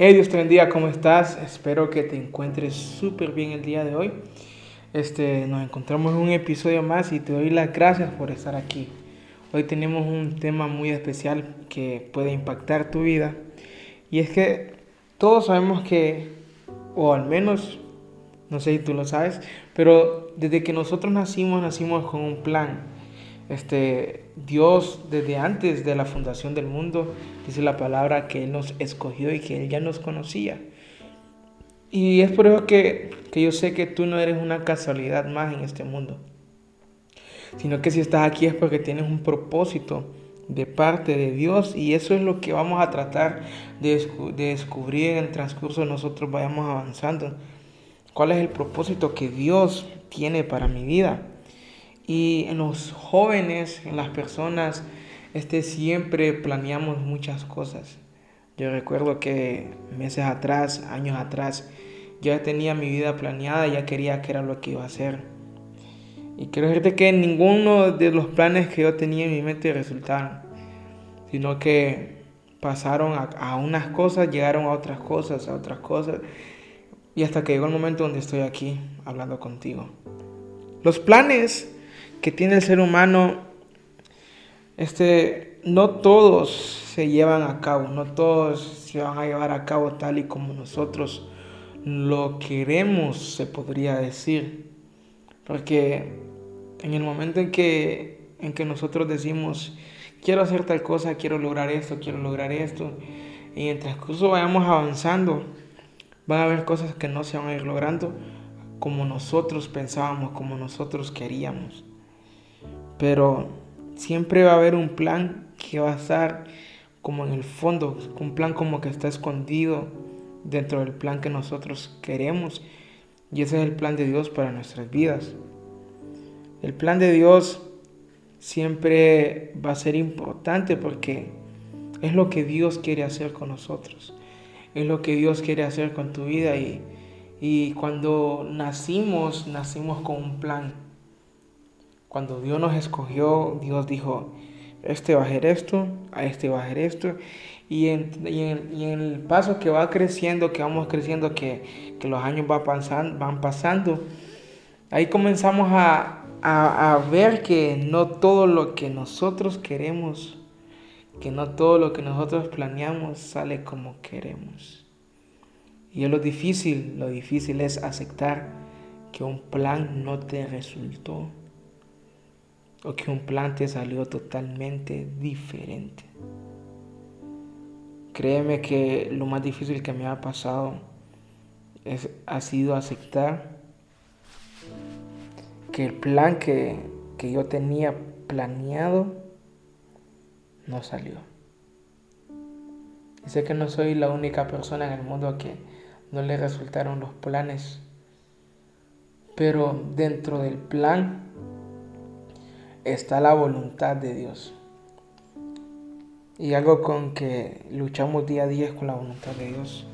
Hey Dios te ¿cómo estás? Espero que te encuentres súper bien el día de hoy. Este, nos encontramos en un episodio más y te doy las gracias por estar aquí. Hoy tenemos un tema muy especial que puede impactar tu vida. Y es que todos sabemos que, o al menos, no sé si tú lo sabes, pero desde que nosotros nacimos, nacimos con un plan este, Dios desde antes de la fundación del mundo, dice la palabra que Él nos escogió y que Él ya nos conocía. Y es por eso que, que yo sé que tú no eres una casualidad más en este mundo, sino que si estás aquí es porque tienes un propósito de parte de Dios y eso es lo que vamos a tratar de, de descubrir en el transcurso nosotros vayamos avanzando. ¿Cuál es el propósito que Dios tiene para mi vida? Y en los jóvenes, en las personas, este, siempre planeamos muchas cosas. Yo recuerdo que meses atrás, años atrás, ya tenía mi vida planeada, ya quería que era lo que iba a hacer. Y quiero decirte que ninguno de los planes que yo tenía en mi mente resultaron, sino que pasaron a, a unas cosas, llegaron a otras cosas, a otras cosas, y hasta que llegó el momento donde estoy aquí hablando contigo. Los planes que tiene el ser humano, este, no todos se llevan a cabo, no todos se van a llevar a cabo tal y como nosotros lo queremos, se podría decir. Porque en el momento en que, en que nosotros decimos, quiero hacer tal cosa, quiero lograr esto, quiero lograr esto, y en el transcurso vayamos avanzando, van a haber cosas que no se van a ir logrando como nosotros pensábamos, como nosotros queríamos. Pero siempre va a haber un plan que va a estar como en el fondo, un plan como que está escondido dentro del plan que nosotros queremos. Y ese es el plan de Dios para nuestras vidas. El plan de Dios siempre va a ser importante porque es lo que Dios quiere hacer con nosotros. Es lo que Dios quiere hacer con tu vida. Y, y cuando nacimos, nacimos con un plan cuando Dios nos escogió, Dios dijo, este va a hacer esto, a este va a hacer esto. Y en, el paso que va creciendo, que vamos creciendo, que, los años van pasando, ahí comenzamos a, a ver que no todo lo que nosotros queremos, que no todo lo que nosotros planeamos sale como queremos. Y es lo difícil, lo difícil es aceptar que un plan no te resultó o que un plan te salió totalmente diferente. Créeme que lo más difícil que me ha pasado es, ha sido aceptar que el plan que, que yo tenía planeado no salió. Y sé que no soy la única persona en el mundo que no le resultaron los planes, pero dentro del plan está la voluntad de Dios. Y algo con que luchamos día a día es con la voluntad de Dios.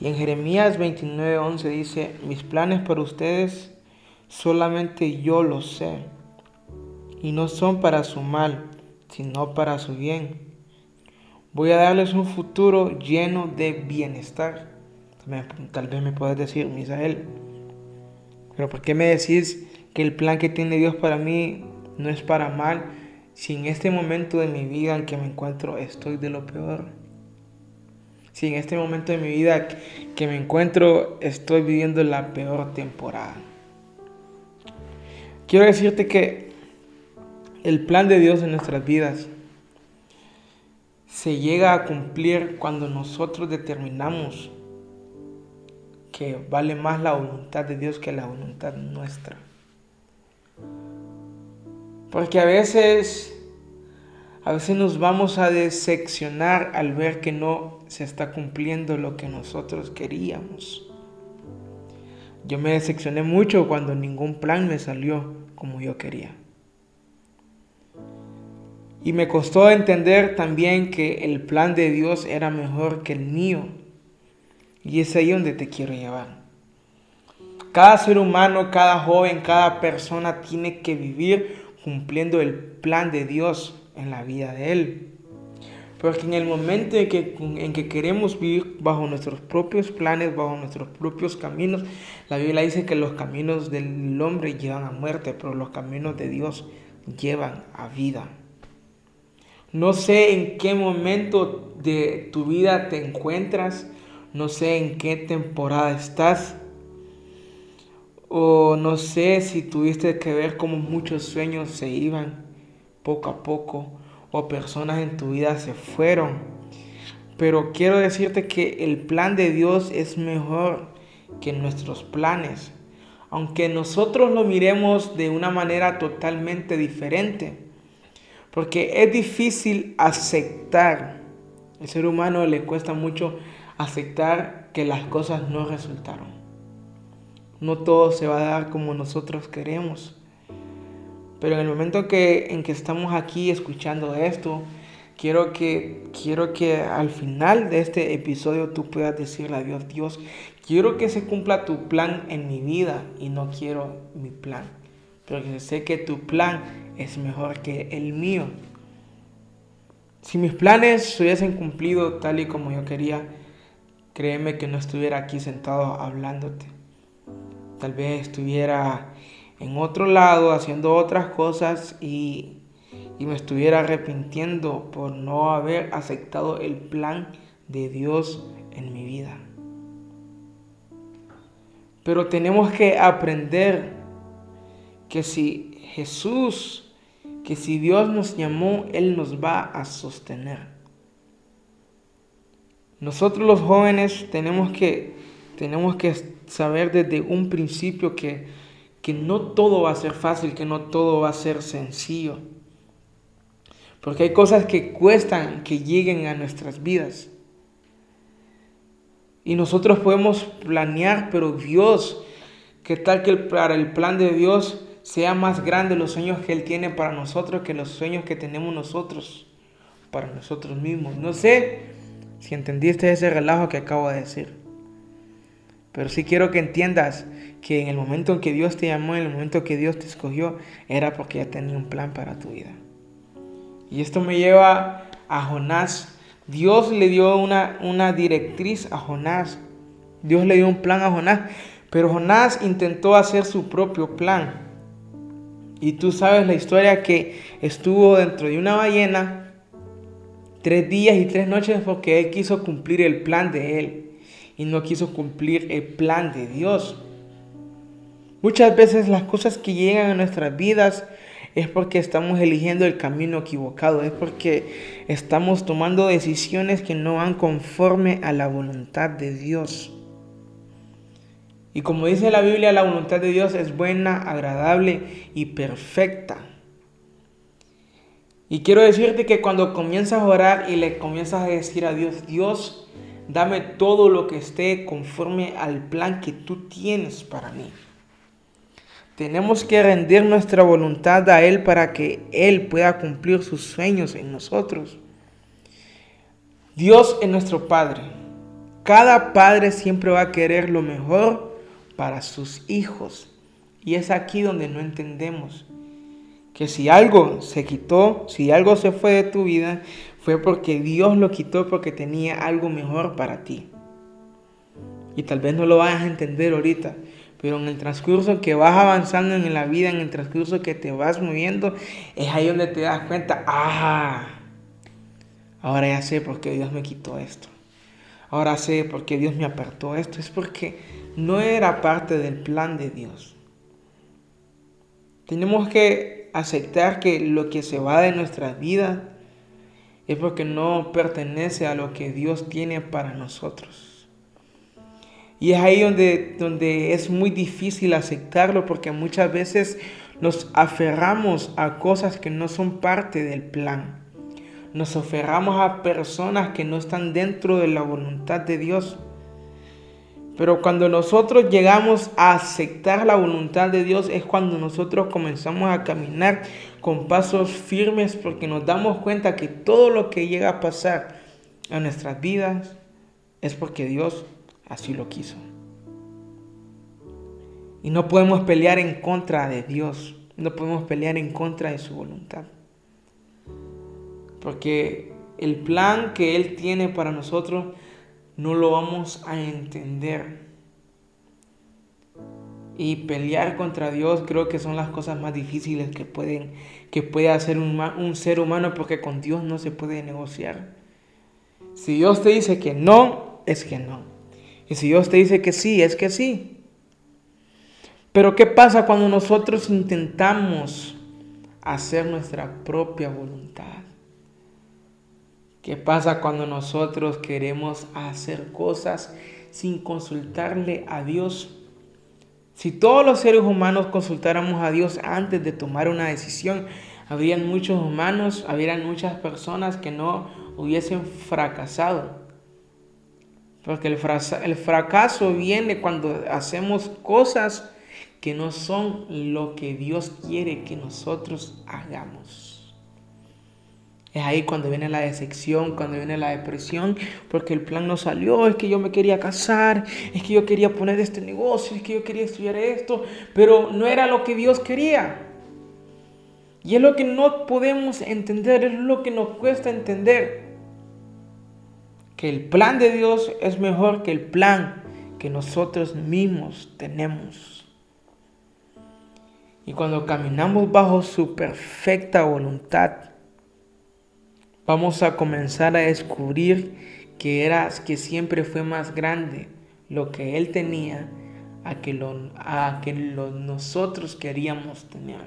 Y en Jeremías 29:11 dice, mis planes para ustedes solamente yo los sé. Y no son para su mal, sino para su bien. Voy a darles un futuro lleno de bienestar. Tal vez me puedes decir, Misael, pero ¿por qué me decís que el plan que tiene Dios para mí no es para mal si en este momento de mi vida en que me encuentro estoy de lo peor. Si en este momento de mi vida que me encuentro estoy viviendo la peor temporada. Quiero decirte que el plan de Dios en nuestras vidas se llega a cumplir cuando nosotros determinamos que vale más la voluntad de Dios que la voluntad nuestra. Porque a veces, a veces nos vamos a decepcionar al ver que no se está cumpliendo lo que nosotros queríamos. Yo me decepcioné mucho cuando ningún plan me salió como yo quería. Y me costó entender también que el plan de Dios era mejor que el mío. Y es ahí donde te quiero llevar. Cada ser humano, cada joven, cada persona tiene que vivir cumpliendo el plan de Dios en la vida de él. Porque en el momento en que, en que queremos vivir bajo nuestros propios planes, bajo nuestros propios caminos, la Biblia dice que los caminos del hombre llevan a muerte, pero los caminos de Dios llevan a vida. No sé en qué momento de tu vida te encuentras, no sé en qué temporada estás, o no sé si tuviste que ver cómo muchos sueños se iban poco a poco o personas en tu vida se fueron. Pero quiero decirte que el plan de Dios es mejor que nuestros planes. Aunque nosotros lo miremos de una manera totalmente diferente. Porque es difícil aceptar. El ser humano le cuesta mucho aceptar que las cosas no resultaron. No todo se va a dar como nosotros queremos. Pero en el momento que, en que estamos aquí escuchando esto, quiero que, quiero que al final de este episodio tú puedas decirle a Dios, Dios, quiero que se cumpla tu plan en mi vida y no quiero mi plan. Porque sé que tu plan es mejor que el mío. Si mis planes se hubiesen cumplido tal y como yo quería, créeme que no estuviera aquí sentado hablándote. Tal vez estuviera en otro lado haciendo otras cosas y, me estuviera arrepintiendo por no haber aceptado el plan de Dios en mi vida. Pero tenemos que aprender que si Jesús, que si Dios nos llamó, Él nos va a sostener. Nosotros los jóvenes tenemos que, tenemos que saber desde un principio que que no todo va a ser fácil, que no todo va a ser sencillo. Porque hay cosas que cuestan que lleguen a nuestras vidas. Y nosotros podemos planear, pero Dios, ¿qué tal que para el plan de Dios sea más grande los sueños que Él tiene para nosotros que los sueños que tenemos nosotros para nosotros mismos? No sé si entendiste ese relajo que acabo de decir. Pero sí quiero que entiendas que en el momento en que Dios te llamó, en el momento en que Dios te escogió, era porque ya tenía un plan para tu vida. Y esto me lleva a Jonás. Dios le dio una, una directriz a Jonás. Dios le dio un plan a Jonás. Pero Jonás intentó hacer su propio plan. Y tú sabes la historia que estuvo dentro de una ballena tres días y tres noches porque él quiso cumplir el plan de él y no quiso cumplir el plan de Dios. Muchas veces las cosas que llegan a nuestras vidas es porque estamos eligiendo el camino equivocado, es porque estamos tomando decisiones que no van conforme a la voluntad de Dios. Y como dice la Biblia, la voluntad de Dios es buena, agradable y perfecta. Y quiero decirte que cuando comienzas a orar y le comienzas a decir a Dios, Dios, Dame todo lo que esté conforme al plan que tú tienes para mí. Tenemos que rendir nuestra voluntad a Él para que Él pueda cumplir sus sueños en nosotros. Dios es nuestro Padre. Cada padre siempre va a querer lo mejor para sus hijos. Y es aquí donde no entendemos que si algo se quitó, si algo se fue de tu vida, fue porque Dios lo quitó porque tenía algo mejor para ti. Y tal vez no lo vayas a entender ahorita, pero en el transcurso que vas avanzando en la vida, en el transcurso que te vas moviendo, es ahí donde te das cuenta, ah, ahora ya sé por qué Dios me quitó esto. Ahora sé por qué Dios me apartó esto. Es porque no era parte del plan de Dios. Tenemos que aceptar que lo que se va de nuestras vidas es porque no pertenece a lo que Dios tiene para nosotros. Y es ahí donde, donde es muy difícil aceptarlo porque muchas veces nos aferramos a cosas que no son parte del plan. Nos aferramos a personas que no están dentro de la voluntad de Dios. Pero cuando nosotros llegamos a aceptar la voluntad de Dios es cuando nosotros comenzamos a caminar con pasos firmes porque nos damos cuenta que todo lo que llega a pasar en nuestras vidas es porque Dios así lo quiso. Y no podemos pelear en contra de Dios, no podemos pelear en contra de su voluntad. Porque el plan que Él tiene para nosotros no lo vamos a entender. Y pelear contra Dios creo que son las cosas más difíciles que, pueden, que puede hacer un, un ser humano porque con Dios no se puede negociar. Si Dios te dice que no, es que no. Y si Dios te dice que sí, es que sí. Pero ¿qué pasa cuando nosotros intentamos hacer nuestra propia voluntad? ¿Qué pasa cuando nosotros queremos hacer cosas sin consultarle a Dios? Si todos los seres humanos consultáramos a Dios antes de tomar una decisión, habrían muchos humanos, habrían muchas personas que no hubiesen fracasado. Porque el, el fracaso viene cuando hacemos cosas que no son lo que Dios quiere que nosotros hagamos. Es ahí cuando viene la decepción, cuando viene la depresión, porque el plan no salió, es que yo me quería casar, es que yo quería poner este negocio, es que yo quería estudiar esto, pero no era lo que Dios quería. Y es lo que no podemos entender, es lo que nos cuesta entender. Que el plan de Dios es mejor que el plan que nosotros mismos tenemos. Y cuando caminamos bajo su perfecta voluntad, vamos a comenzar a descubrir que era que siempre fue más grande lo que él tenía a que lo, a que nosotros queríamos tener.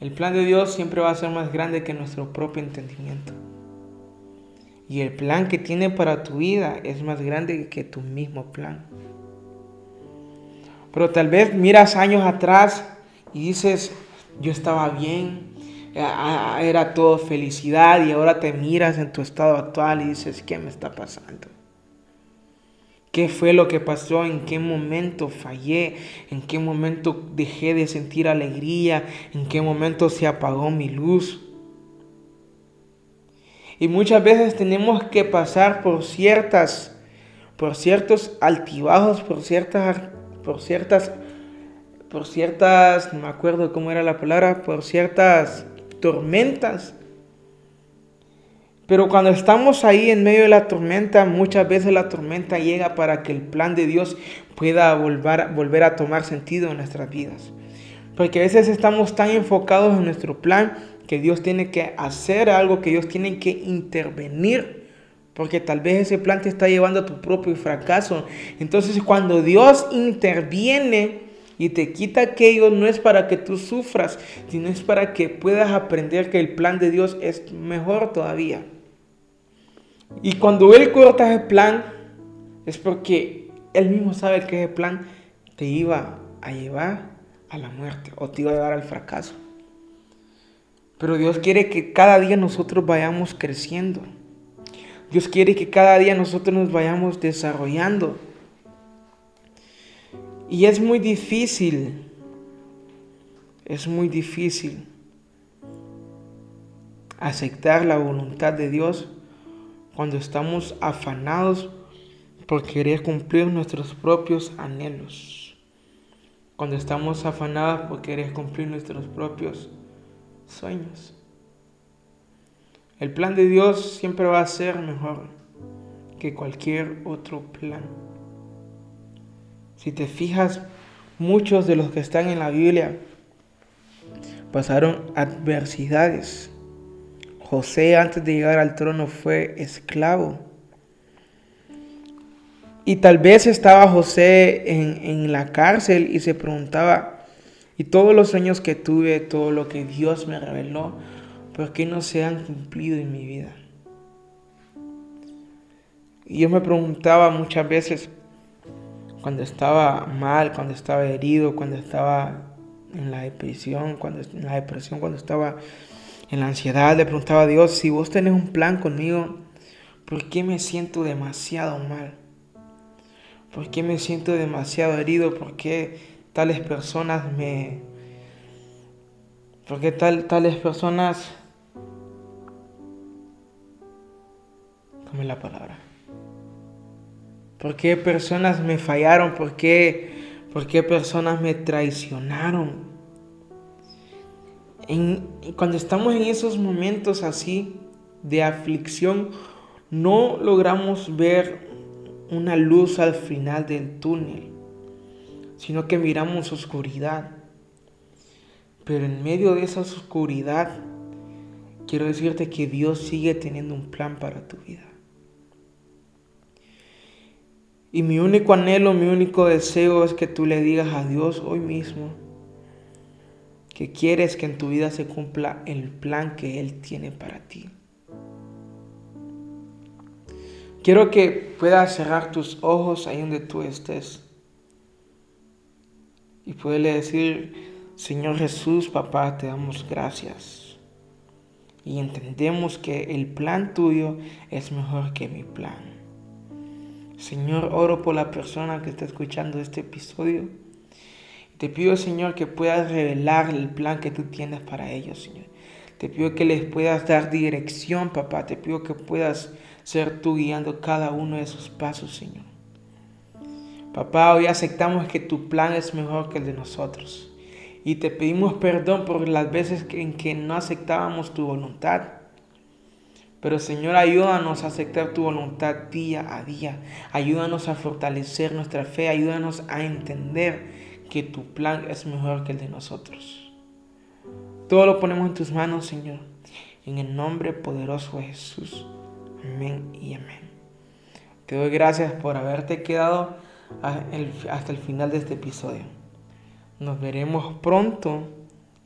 El plan de Dios siempre va a ser más grande que nuestro propio entendimiento. Y el plan que tiene para tu vida es más grande que tu mismo plan. Pero tal vez miras años atrás y dices, yo estaba bien, era todo felicidad y ahora te miras en tu estado actual y dices, ¿qué me está pasando? ¿Qué fue lo que pasó? ¿En qué momento fallé? ¿En qué momento dejé de sentir alegría? ¿En qué momento se apagó mi luz? Y muchas veces tenemos que pasar por ciertas, por ciertos altibajos, por ciertas, por ciertas, por ciertas, no me acuerdo cómo era la palabra, por ciertas tormentas. Pero cuando estamos ahí en medio de la tormenta, muchas veces la tormenta llega para que el plan de Dios pueda volver, volver a tomar sentido en nuestras vidas. Porque a veces estamos tan enfocados en nuestro plan que Dios tiene que hacer algo, que Dios tiene que intervenir. Porque tal vez ese plan te está llevando a tu propio fracaso. Entonces cuando Dios interviene, y te quita aquello no es para que tú sufras, sino es para que puedas aprender que el plan de Dios es mejor todavía. Y cuando Él corta ese plan, es porque Él mismo sabe que ese plan te iba a llevar a la muerte o te iba a llevar al fracaso. Pero Dios quiere que cada día nosotros vayamos creciendo. Dios quiere que cada día nosotros nos vayamos desarrollando. Y es muy difícil, es muy difícil aceptar la voluntad de Dios cuando estamos afanados por querer cumplir nuestros propios anhelos. Cuando estamos afanados por querer cumplir nuestros propios sueños. El plan de Dios siempre va a ser mejor que cualquier otro plan. Si te fijas, muchos de los que están en la Biblia pasaron adversidades. José antes de llegar al trono fue esclavo. Y tal vez estaba José en, la cárcel y se preguntaba, y todos los sueños que tuve, todo lo que Dios me reveló, ¿por qué no se han cumplido en mi vida? Y yo me preguntaba muchas veces, cuando estaba mal, cuando estaba herido, cuando estaba en la depresión, cuando en la depresión, cuando estaba en la ansiedad, le preguntaba a Dios, si vos tenés un plan conmigo, ¿por qué me siento demasiado mal? ¿Por qué me siento demasiado herido? ¿Por qué tales personas me... ¿Por qué tal, tales personas... ¿Cómo la palabra? ¿Por qué personas me fallaron? ¿Por qué, por qué personas me traicionaron? cuando estamos en esos momentos así de aflicción, no logramos ver una luz al final del túnel, sino que miramos oscuridad. Pero en medio de esa oscuridad, quiero decirte que Dios sigue teniendo un plan para tu vida. Y mi único anhelo, mi único deseo es que tú le digas a Dios hoy mismo que quieres que en tu vida se cumpla el plan que Él tiene para ti. Quiero que puedas cerrar tus ojos ahí donde tú estés y poderle decir, Señor Jesús, papá, te damos gracias. Y entendemos que el plan tuyo es mejor que mi plan. Señor, oro por la persona que está escuchando este episodio. Te pido, Señor, que puedas revelar el plan que tú tienes para ellos, Señor. Te pido que les puedas dar dirección, papá. Te pido que puedas ser tú guiando cada uno de esos pasos, Señor. Papá, hoy aceptamos que tu plan es mejor que el de nosotros. Y te pedimos perdón por las veces en que no aceptábamos tu voluntad. Pero Señor, ayúdanos a aceptar tu voluntad día a día. Ayúdanos a fortalecer nuestra fe. Ayúdanos a entender que tu plan es mejor que el de nosotros. Todo lo ponemos en tus manos, Señor. En el nombre poderoso de Jesús. Amén y amén. Te doy gracias por haberte quedado hasta el final de este episodio. Nos veremos pronto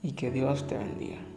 y que Dios te bendiga.